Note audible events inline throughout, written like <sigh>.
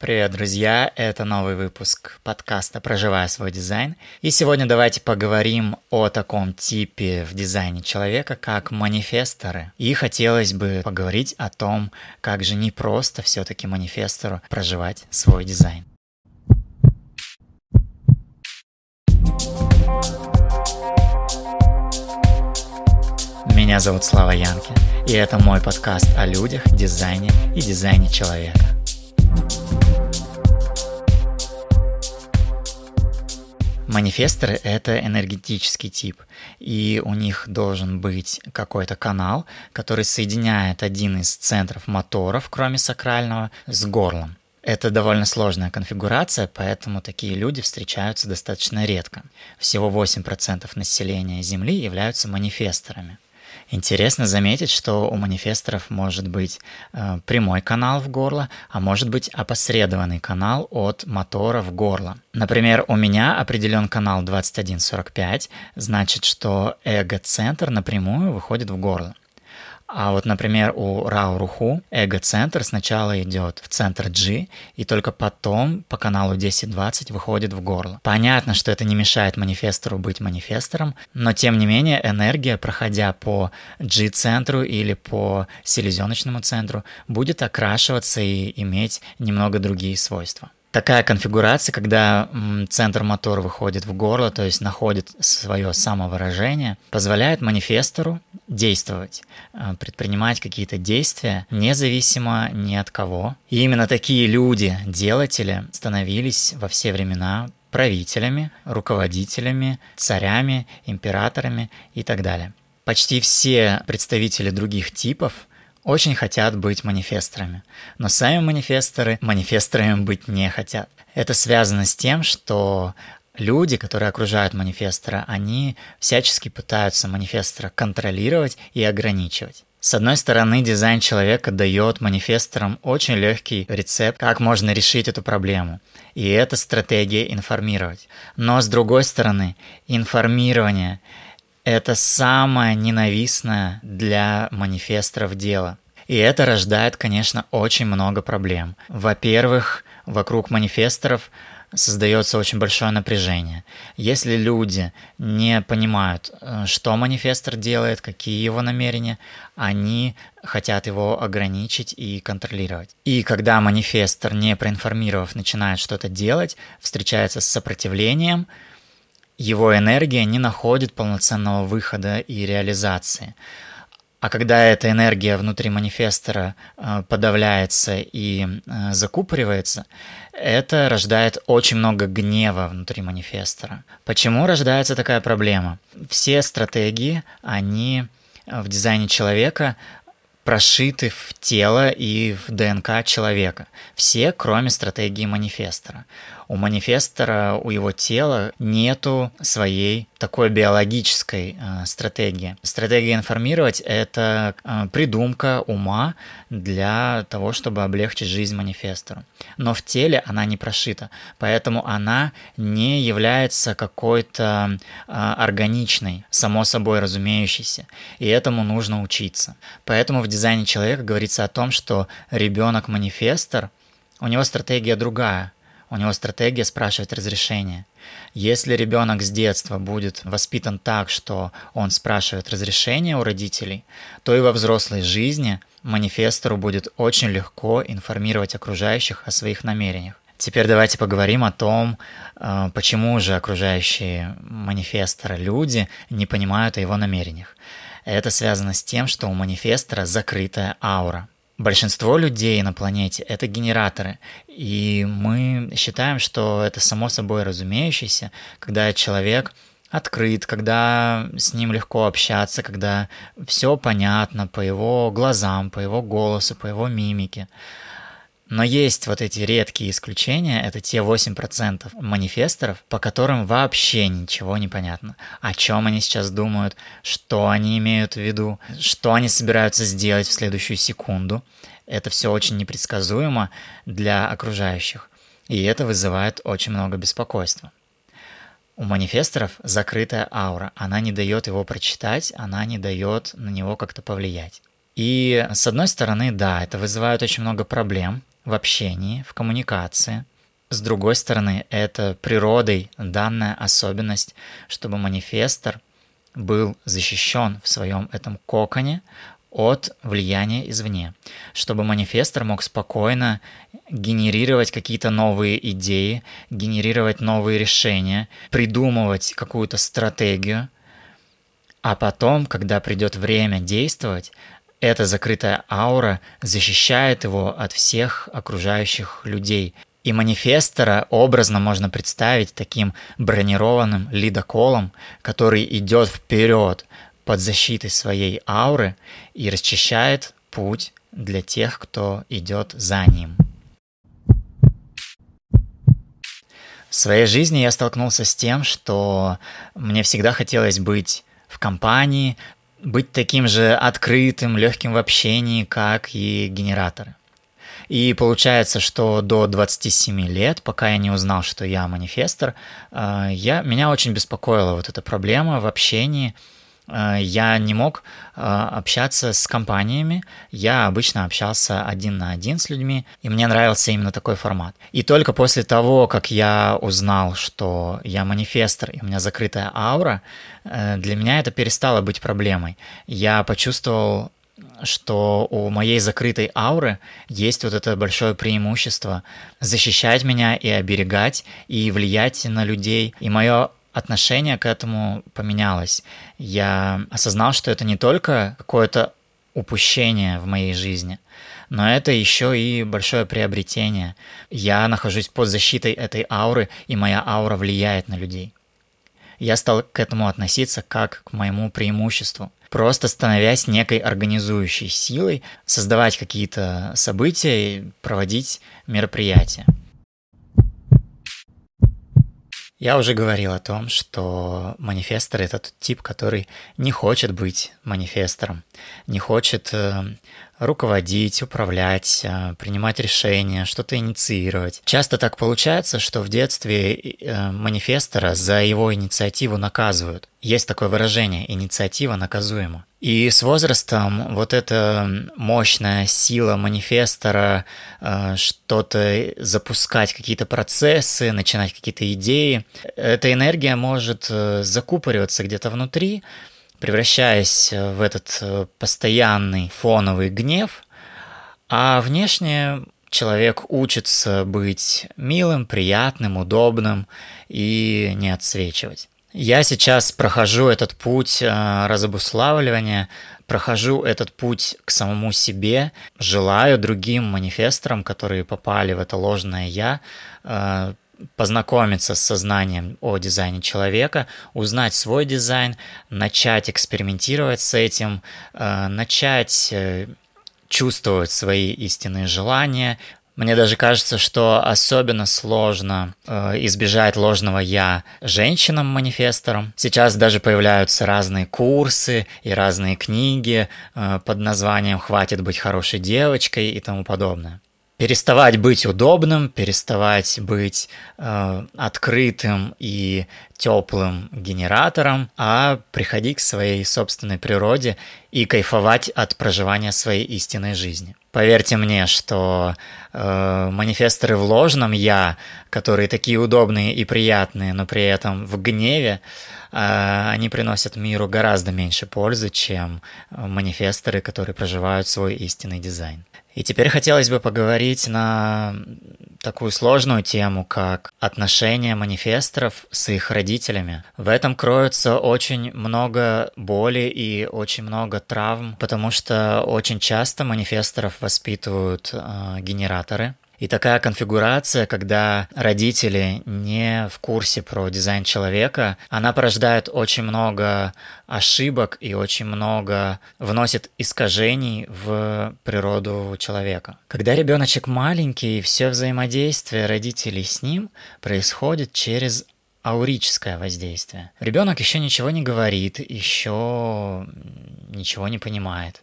Привет, друзья! Это новый выпуск подкаста «Проживая свой дизайн». И сегодня давайте поговорим о таком типе в дизайне человека, как манифесторы. И хотелось бы поговорить о том, как же не просто все-таки манифестору проживать свой дизайн. Меня зовут Слава Янки, и это мой подкаст о людях, дизайне и дизайне человека. Манифесторы — это энергетический тип, и у них должен быть какой-то канал, который соединяет один из центров моторов, кроме сакрального, с горлом. Это довольно сложная конфигурация, поэтому такие люди встречаются достаточно редко. Всего 8% населения Земли являются манифесторами — Интересно заметить, что у манифесторов может быть э, прямой канал в горло, а может быть опосредованный канал от мотора в горло. Например, у меня определен канал 2145, значит, что эго-центр напрямую выходит в горло. А вот, например, у Рауруху эго-центр сначала идет в центр G, и только потом по каналу 10-20 выходит в горло. Понятно, что это не мешает манифестору быть манифестором, но тем не менее энергия, проходя по G-центру или по селезеночному центру, будет окрашиваться и иметь немного другие свойства такая конфигурация, когда центр мотора выходит в горло, то есть находит свое самовыражение, позволяет манифестору действовать, э, предпринимать какие-то действия, независимо ни от кого. И именно такие люди, делатели, становились во все времена правителями, руководителями, царями, императорами и так далее. Почти все представители других типов очень хотят быть манифесторами, но сами манифесторы манифесторами быть не хотят. Это связано с тем, что люди, которые окружают манифестора, они всячески пытаются манифестора контролировать и ограничивать. С одной стороны, дизайн человека дает манифесторам очень легкий рецепт, как можно решить эту проблему. И это стратегия информировать. Но с другой стороны, информирование это самое ненавистное для манифесторов дело. И это рождает, конечно, очень много проблем. Во-первых, вокруг манифесторов создается очень большое напряжение. Если люди не понимают, э, что манифестор делает, какие его намерения, они хотят его ограничить и контролировать. И когда манифестор, не проинформировав, начинает что-то делать, встречается с сопротивлением, его энергия не находит полноценного выхода и реализации. А когда эта энергия внутри манифестора э, подавляется и э, закупоривается, это рождает очень много гнева внутри манифестора. Почему рождается такая проблема? Все стратегии, они в дизайне человека прошиты в тело и в ДНК человека. Все, кроме стратегии манифестора. У манифестора, у его тела нету своей такой биологической э, стратегии. Стратегия информировать — это э, придумка ума для того, чтобы облегчить жизнь манифестору. Но в теле она не прошита, поэтому она не является какой-то э, органичной, само собой разумеющейся, и этому нужно учиться. Поэтому в дизайне человека говорится о том, что ребенок-манифестор, у него стратегия другая — у него стратегия спрашивать разрешение. Если ребенок с детства будет воспитан так, что он спрашивает разрешение у родителей, то и во взрослой жизни манифестору будет очень легко информировать окружающих о своих намерениях. Теперь давайте поговорим о том, э, почему же окружающие манифестора люди не понимают о его намерениях. Это связано с тем, что у манифестора закрытая аура – Большинство людей на планете — это генераторы, и мы считаем, что это само собой разумеющееся, когда человек открыт, когда с ним легко общаться, когда все понятно по его глазам, по его голосу, по его мимике. Но есть вот эти редкие исключения, это те 8% манифесторов, по которым вообще ничего не понятно. О чем они сейчас думают, что они имеют в виду, что они собираются сделать в следующую секунду. Это все очень непредсказуемо для окружающих, и это вызывает очень много беспокойства. У манифесторов закрытая аура, она не дает его прочитать, она не дает на него как-то повлиять. И с одной стороны, да, это вызывает очень много проблем, в общении, в коммуникации. С другой стороны, это природой данная особенность, чтобы манифестор был защищен в своем этом коконе от влияния извне, чтобы манифестор мог спокойно генерировать какие-то новые идеи, генерировать новые решения, придумывать какую-то стратегию, а потом, когда придет время действовать, эта закрытая аура защищает его от всех окружающих людей. И манифестора образно можно представить таким бронированным лидоколом, который идет вперед под защитой своей ауры и расчищает путь для тех, кто идет за ним. В своей жизни я столкнулся с тем, что мне всегда хотелось быть в компании, быть таким же открытым, легким в общении, как и генераторы. И получается, что до 27 лет, пока я не узнал, что я манифестор, э, я, меня очень беспокоила вот эта проблема в общении – я не мог э, общаться с компаниями, я обычно общался один на один с людьми, и мне нравился именно такой формат. И только после того, как я узнал, что я манифестор, и у меня закрытая аура, э, для меня это перестало быть проблемой. Я почувствовал что у моей закрытой ауры есть вот это большое преимущество защищать меня и оберегать, и влиять на людей. И мое отношение к этому поменялось. Я осознал, что это не только какое-то упущение в моей жизни, но это еще и большое приобретение. Я нахожусь под защитой этой ауры, и моя аура влияет на людей. Я стал к этому относиться как к моему преимуществу, просто становясь некой организующей силой, создавать какие-то события и проводить мероприятия. Я уже говорил о том, что манифестор — это тот тип, который не хочет быть манифестором, не хочет э, руководить, управлять, э, принимать решения, что-то инициировать. Часто так получается, что в детстве э, манифестора за его инициативу наказывают. Есть такое выражение «инициатива наказуема». И с возрастом вот эта мощная сила манифестора, э, что-то запускать, какие-то процессы, начинать какие-то идеи, эта энергия может закупориваться где-то внутри, превращаясь в этот э, постоянный фоновый гнев, а внешне человек учится быть милым, приятным, удобным и не отсвечивать. Я сейчас прохожу этот путь э, разобуславливания, прохожу этот путь к самому себе, желаю другим манифесторам, которые попали в это ложное «я», э, познакомиться с сознанием о дизайне человека, узнать свой дизайн, начать экспериментировать с этим, э, начать чувствовать свои истинные желания, мне даже кажется, что особенно сложно э, избежать ложного «я» женщинам-манифесторам. Сейчас даже появляются разные курсы и разные книги э, под названием «Хватит быть хорошей девочкой» и тому подобное переставать быть удобным, переставать быть э, открытым и теплым генератором, а приходить к своей собственной природе и кайфовать от проживания своей истинной жизни. Поверьте мне, что э, манифесторы в ложном я, которые такие удобные и приятные, но при этом в гневе, э, они приносят миру гораздо меньше пользы, чем манифесторы, которые проживают свой истинный дизайн. И теперь хотелось бы поговорить на такую сложную тему, как отношения манифесторов с их родителями. В этом кроется очень много боли и очень много травм, потому что очень часто манифесторов воспитывают э, генераторы, и такая конфигурация, когда родители не в курсе про дизайн человека, она порождает очень много ошибок и очень много вносит искажений в природу человека. Когда ребеночек маленький, все взаимодействие родителей с ним происходит через аурическое воздействие. Ребенок еще ничего не говорит, еще ничего не понимает.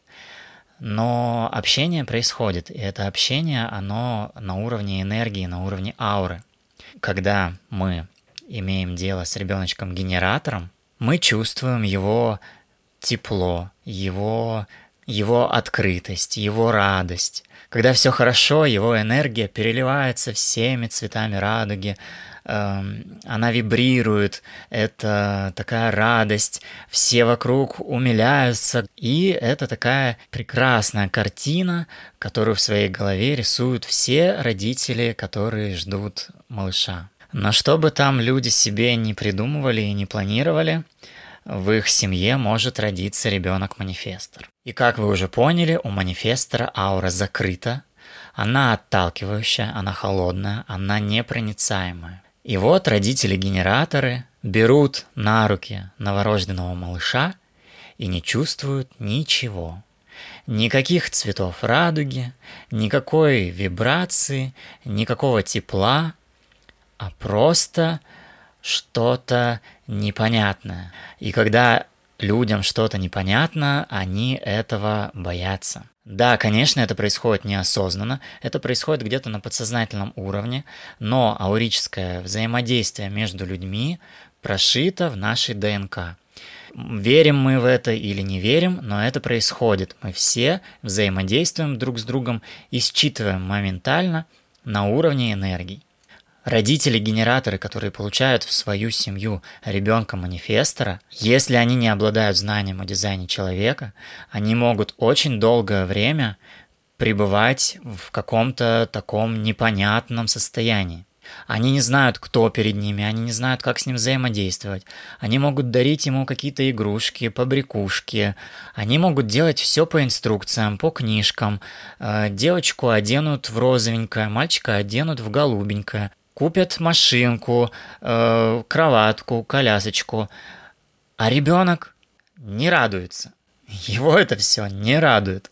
Но общение происходит, и это общение, оно на уровне энергии, на уровне ауры. Когда мы имеем дело с ребеночком-генератором, мы чувствуем его тепло, его его открытость, его радость. Когда все хорошо, его энергия переливается всеми цветами радуги, эм, она вибрирует, это такая радость, все вокруг умиляются, и это такая прекрасная картина, которую в своей голове рисуют все родители, которые ждут малыша. Но что бы там люди себе не придумывали и не планировали, в их семье может родиться ребенок-манифестор. И как вы уже поняли, у манифестора аура закрыта, она отталкивающая, она холодная, она непроницаемая. И вот родители-генераторы берут на руки новорожденного малыша и не чувствуют ничего. Никаких цветов радуги, никакой вибрации, никакого тепла, а просто что-то непонятное. И когда людям что-то непонятно, они этого боятся. Да, конечно, это происходит неосознанно, это происходит где-то на подсознательном уровне, но аурическое взаимодействие между людьми прошито в нашей ДНК. Верим мы в это или не верим, но это происходит. Мы все взаимодействуем друг с другом и считываем моментально на уровне энергий. Родители-генераторы, которые получают в свою семью ребенка-манифестора, если они не обладают знанием о дизайне человека, они могут очень долгое время пребывать в каком-то таком непонятном состоянии. Они не знают, кто перед ними, они не знают, как с ним взаимодействовать. Они могут дарить ему какие-то игрушки, побрякушки. Они могут делать все по инструкциям, по книжкам. Э, девочку оденут в розовенькое, мальчика оденут в голубенькое купят машинку, э, кроватку, колясочку, а ребенок не радуется. Его это все не радует.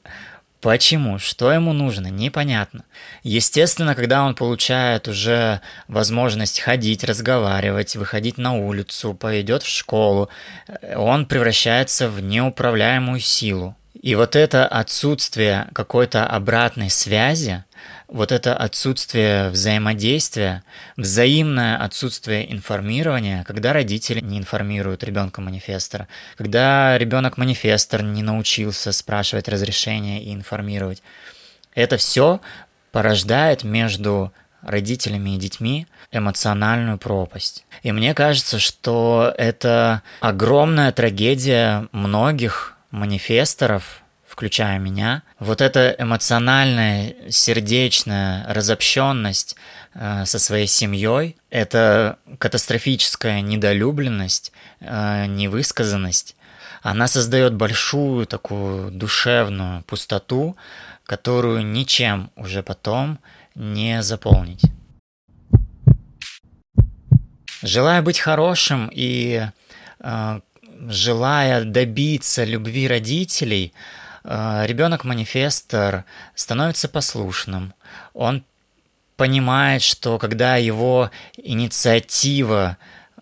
Почему? Что ему нужно? Непонятно. Естественно, когда он получает уже возможность ходить, разговаривать, выходить на улицу, пойдет в школу, э, он превращается в неуправляемую силу. И вот это отсутствие какой-то обратной связи, вот это отсутствие взаимодействия, взаимное отсутствие информирования, когда родители не информируют ребенка манифестора, когда ребенок манифестор не научился спрашивать разрешение и информировать, это все порождает между родителями и детьми эмоциональную пропасть. И мне кажется, что это огромная трагедия многих манифесторов, включая меня, вот эта эмоциональная, сердечная разобщенность э, со своей семьей, это катастрофическая недолюбленность, э, невысказанность, она создает большую такую душевную пустоту, которую ничем уже потом не заполнить. Желая быть хорошим и э, желая добиться любви родителей, ребенок-манифестор становится послушным. Он понимает, что когда его инициатива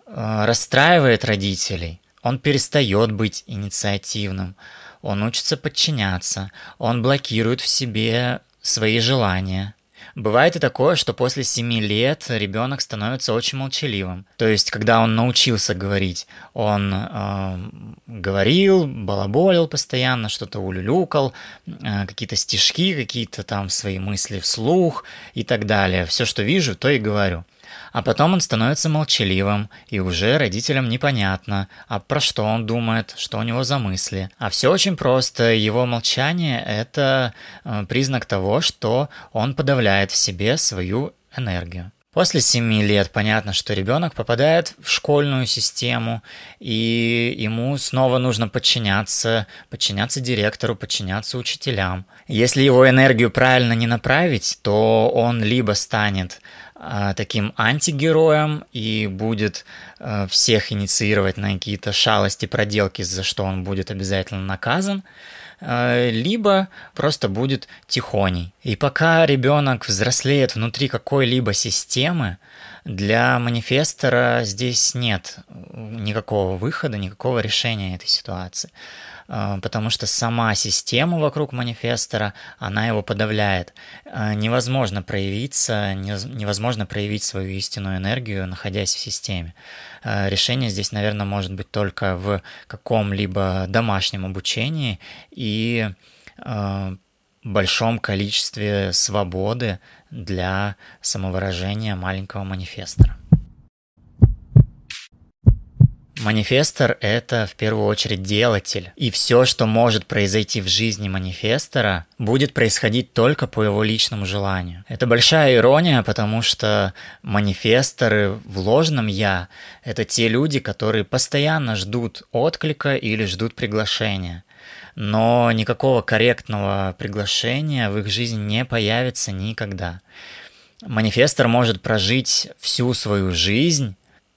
э, расстраивает родителей, он перестает быть инициативным, он учится подчиняться, он блокирует в себе свои желания – Бывает и такое, что после 7 лет ребенок становится очень молчаливым. То есть, когда он научился говорить, он э, говорил, балаболил постоянно, что-то улюлюкал, э, какие-то стишки, какие-то там свои мысли вслух и так далее. Все, что вижу, то и говорю. А потом он становится молчаливым, и уже родителям непонятно, а про что он думает, что у него за мысли. А все очень просто. Его молчание – это э, признак того, что он подавляет в себе свою энергию. После 7 лет понятно, что ребенок попадает в школьную систему, и ему снова нужно подчиняться, подчиняться директору, подчиняться учителям. Если его энергию правильно не направить, то он либо станет а, таким антигероем и будет а, всех инициировать на какие-то шалости, проделки, за что он будет обязательно наказан, либо просто будет тихоней. И пока ребенок взрослеет внутри какой-либо системы, для манифестора здесь нет никакого выхода, никакого решения этой ситуации. А, потому что сама система вокруг манифестора, она его подавляет. А, невозможно проявиться, невозможно проявить свою истинную энергию, находясь в системе. А, решение здесь, наверное, может быть только в каком-либо домашнем обучении и большом количестве свободы для самовыражения маленького манифестора. Манифестор — это в первую очередь делатель, и все, что может произойти в жизни манифестора, будет происходить только по его личному желанию. Это большая ирония, потому что манифесторы в ложном «я» — это те люди, которые постоянно ждут отклика или ждут приглашения но никакого корректного приглашения в их жизни не появится никогда. Манифестор может прожить всю свою жизнь,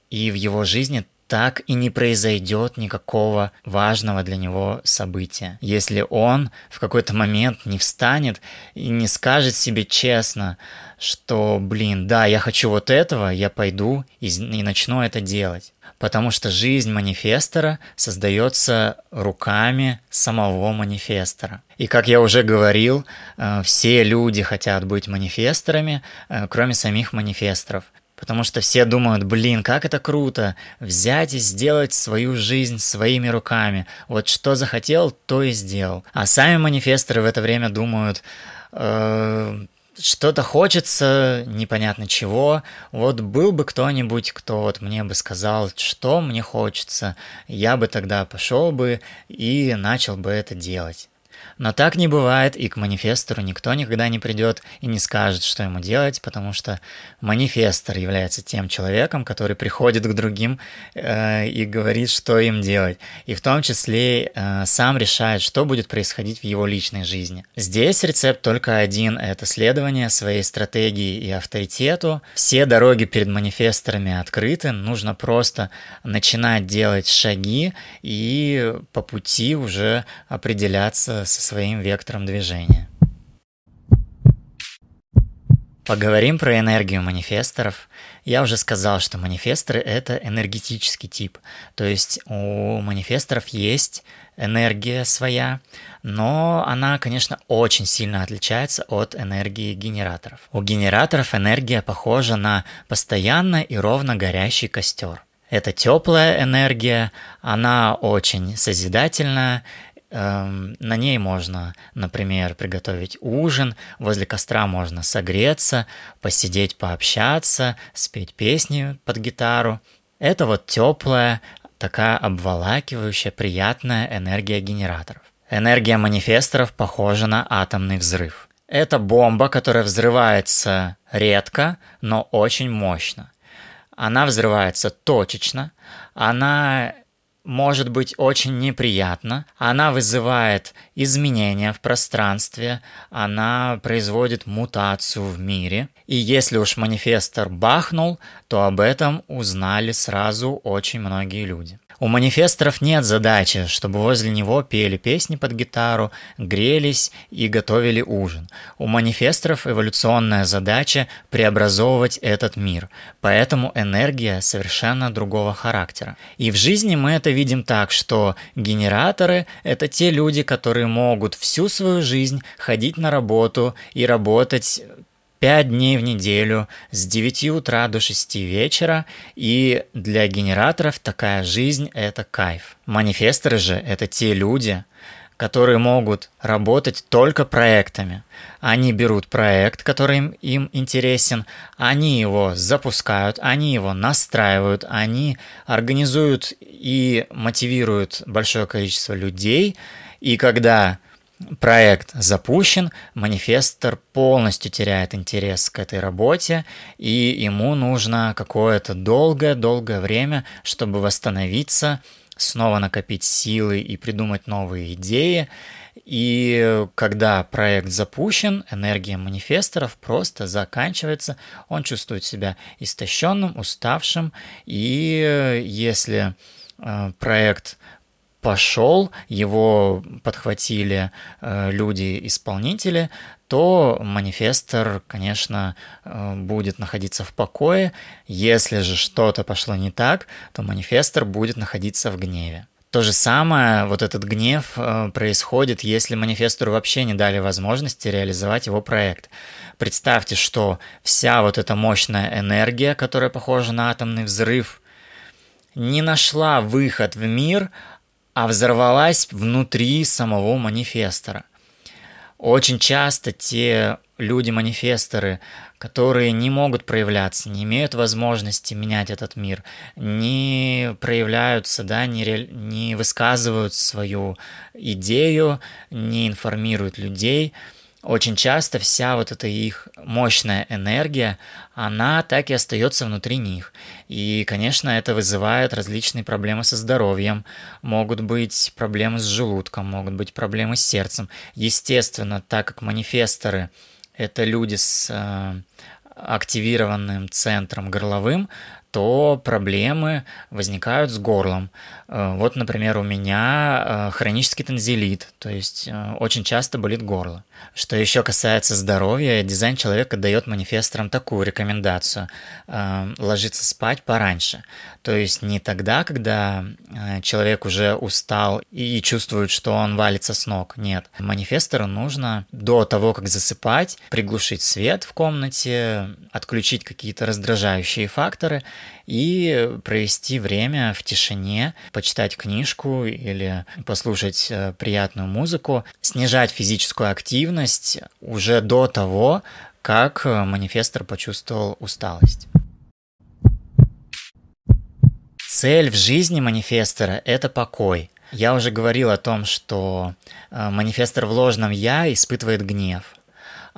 и в его жизни так и не произойдет никакого важного для него события. Если он в какой-то момент не встанет и не скажет себе честно, что, блин, да, я хочу вот этого, я пойду и, и начну это делать. Потому что жизнь манифестора создается руками самого манифестора. И как я уже говорил, э, все люди хотят быть манифесторами, э, кроме самих манифесторов. Потому что все думают, блин, как это круто, взять и сделать свою жизнь своими руками. Вот что захотел, то и сделал. А сами манифесторы в это время думают, э, что-то хочется, непонятно чего. Вот был бы кто-нибудь, кто вот мне бы сказал, что мне хочется, я бы тогда пошел бы и начал бы это делать. Но так не бывает, и к манифестору никто никогда не придет и не скажет, что ему делать, потому что манифестор является тем человеком, который приходит к другим э, и говорит, что им делать. И в том числе э, сам решает, что будет происходить в его личной жизни. Здесь рецепт только один – это следование своей стратегии и авторитету. Все дороги перед манифесторами открыты, нужно просто начинать делать шаги и по пути уже определяться со своим вектором движения. Поговорим про энергию манифесторов. Я уже сказал, что манифесторы — это энергетический тип. То есть у манифесторов есть энергия своя, но она, конечно, очень сильно отличается от энергии генераторов. У генераторов энергия похожа на постоянно и ровно горящий костер. Это теплая энергия, она очень созидательная, на ней можно, например, приготовить ужин, возле костра можно согреться, посидеть, пообщаться, спеть песни под гитару. Это вот теплая, такая обволакивающая, приятная энергия генераторов. Энергия манифесторов похожа на атомный взрыв. Это бомба, которая взрывается редко, но очень мощно. Она взрывается точечно, она может быть очень неприятна. Она вызывает изменения в пространстве, она производит мутацию в мире. И если уж манифестор бахнул, то об этом узнали сразу очень многие люди. У манифесторов нет задачи, чтобы возле него пели песни под гитару, грелись и готовили ужин. У манифесторов эволюционная задача преобразовывать этот мир, поэтому энергия совершенно другого характера. И в жизни мы это видим так, что генераторы – это те люди, которые могут всю свою жизнь ходить на работу и работать 5 дней в неделю с 9 утра до 6 вечера, и для генераторов такая жизнь – это кайф. Манифесторы же – это те люди, которые могут работать только проектами. Они берут проект, который им, им интересен, они его запускают, они его настраивают, они организуют и мотивируют большое количество людей, и когда проект запущен, манифестор полностью теряет интерес к этой работе, и ему нужно какое-то долгое-долгое время, чтобы восстановиться, снова накопить силы и придумать новые идеи. И когда проект запущен, энергия манифесторов просто заканчивается, он чувствует себя истощенным, уставшим, и если э, проект пошел, его подхватили э, люди-исполнители, то манифестор, конечно, э, будет находиться в покое. Если же что-то пошло не так, то манифестор будет находиться в гневе. То же самое, вот этот гнев э, происходит, если манифестору вообще не дали возможности реализовать его проект. Представьте, что вся вот эта мощная энергия, которая похожа на атомный взрыв, не нашла выход в мир, а взорвалась внутри самого манифестора. Очень часто те люди-манифесторы, которые не могут проявляться, не имеют возможности менять этот мир, не проявляются, да, не, ре... не высказывают свою идею, не информируют людей – очень часто вся вот эта их мощная энергия, она так и остается внутри них. И, конечно, это вызывает различные проблемы со здоровьем, могут быть проблемы с желудком, могут быть проблемы с сердцем. Естественно, так как манифесторы — это люди с э, активированным центром горловым, то проблемы возникают с горлом. Э, вот, например, у меня э, хронический танзелит, то есть э, очень часто болит горло. Что еще касается здоровья, дизайн человека дает манифесторам такую рекомендацию – ложиться спать пораньше. То есть не тогда, когда человек уже устал и чувствует, что он валится с ног. Нет. Манифестору нужно до того, как засыпать, приглушить свет в комнате, отключить какие-то раздражающие факторы и провести время в тишине, почитать книжку или послушать э, приятную музыку, снижать физическую активность уже до того, как э, манифестор почувствовал усталость. Цель в жизни манифестора – это покой. Я уже говорил о том, что э, манифестор в ложном «я» испытывает гнев.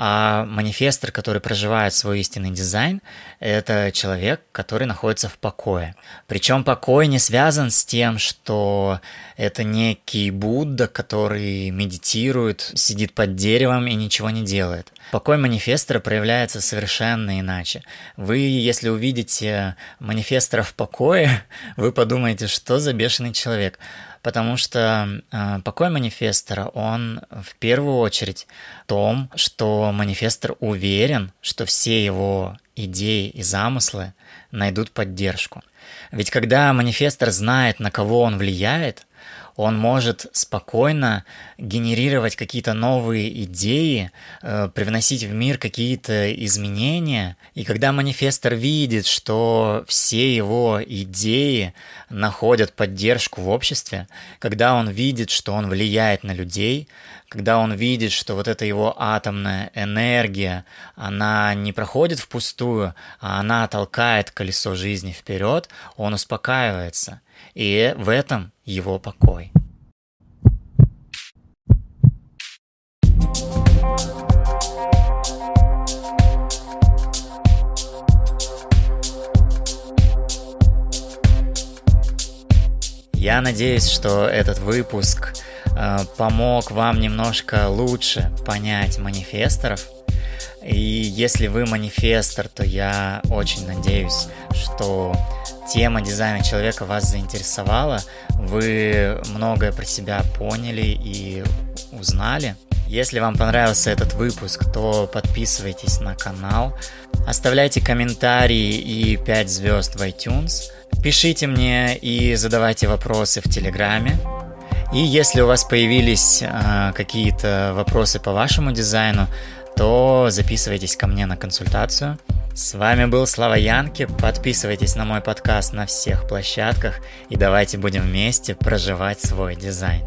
А манифестор, который проживает свой истинный дизайн, это человек, который находится в покое. Причем покой не связан с тем, что это некий Будда, который медитирует, сидит под деревом и ничего не делает. Покой манифестора проявляется совершенно иначе. Вы, если увидите манифестора в покое, <laughs> вы подумаете, что за бешеный человек потому что э, покой манифестора, он в первую очередь в том, что манифестор уверен, что все его идеи и замыслы найдут поддержку. Ведь когда манифестор знает, на кого он влияет, он может спокойно генерировать какие-то новые идеи, э, привносить в мир какие-то изменения. И когда манифестор видит, что все его идеи находят поддержку в обществе, когда он видит, что он влияет на людей, когда он видит, что вот эта его атомная энергия, она не проходит впустую, а она толкает колесо жизни вперед, он успокаивается. И в этом его покой. Я надеюсь, что этот выпуск э, помог вам немножко лучше понять манифесторов. И если вы манифестор, то я очень надеюсь, что тема дизайна человека вас заинтересовала, вы многое про себя поняли и узнали. Если вам понравился этот выпуск, то подписывайтесь на канал, оставляйте комментарии и 5 звезд в iTunes, пишите мне и задавайте вопросы в Телеграме. И если у вас появились э, какие-то вопросы по вашему дизайну, то записывайтесь ко мне на консультацию – с вами был Слава Янки. Подписывайтесь на мой подкаст на всех площадках и давайте будем вместе проживать свой дизайн.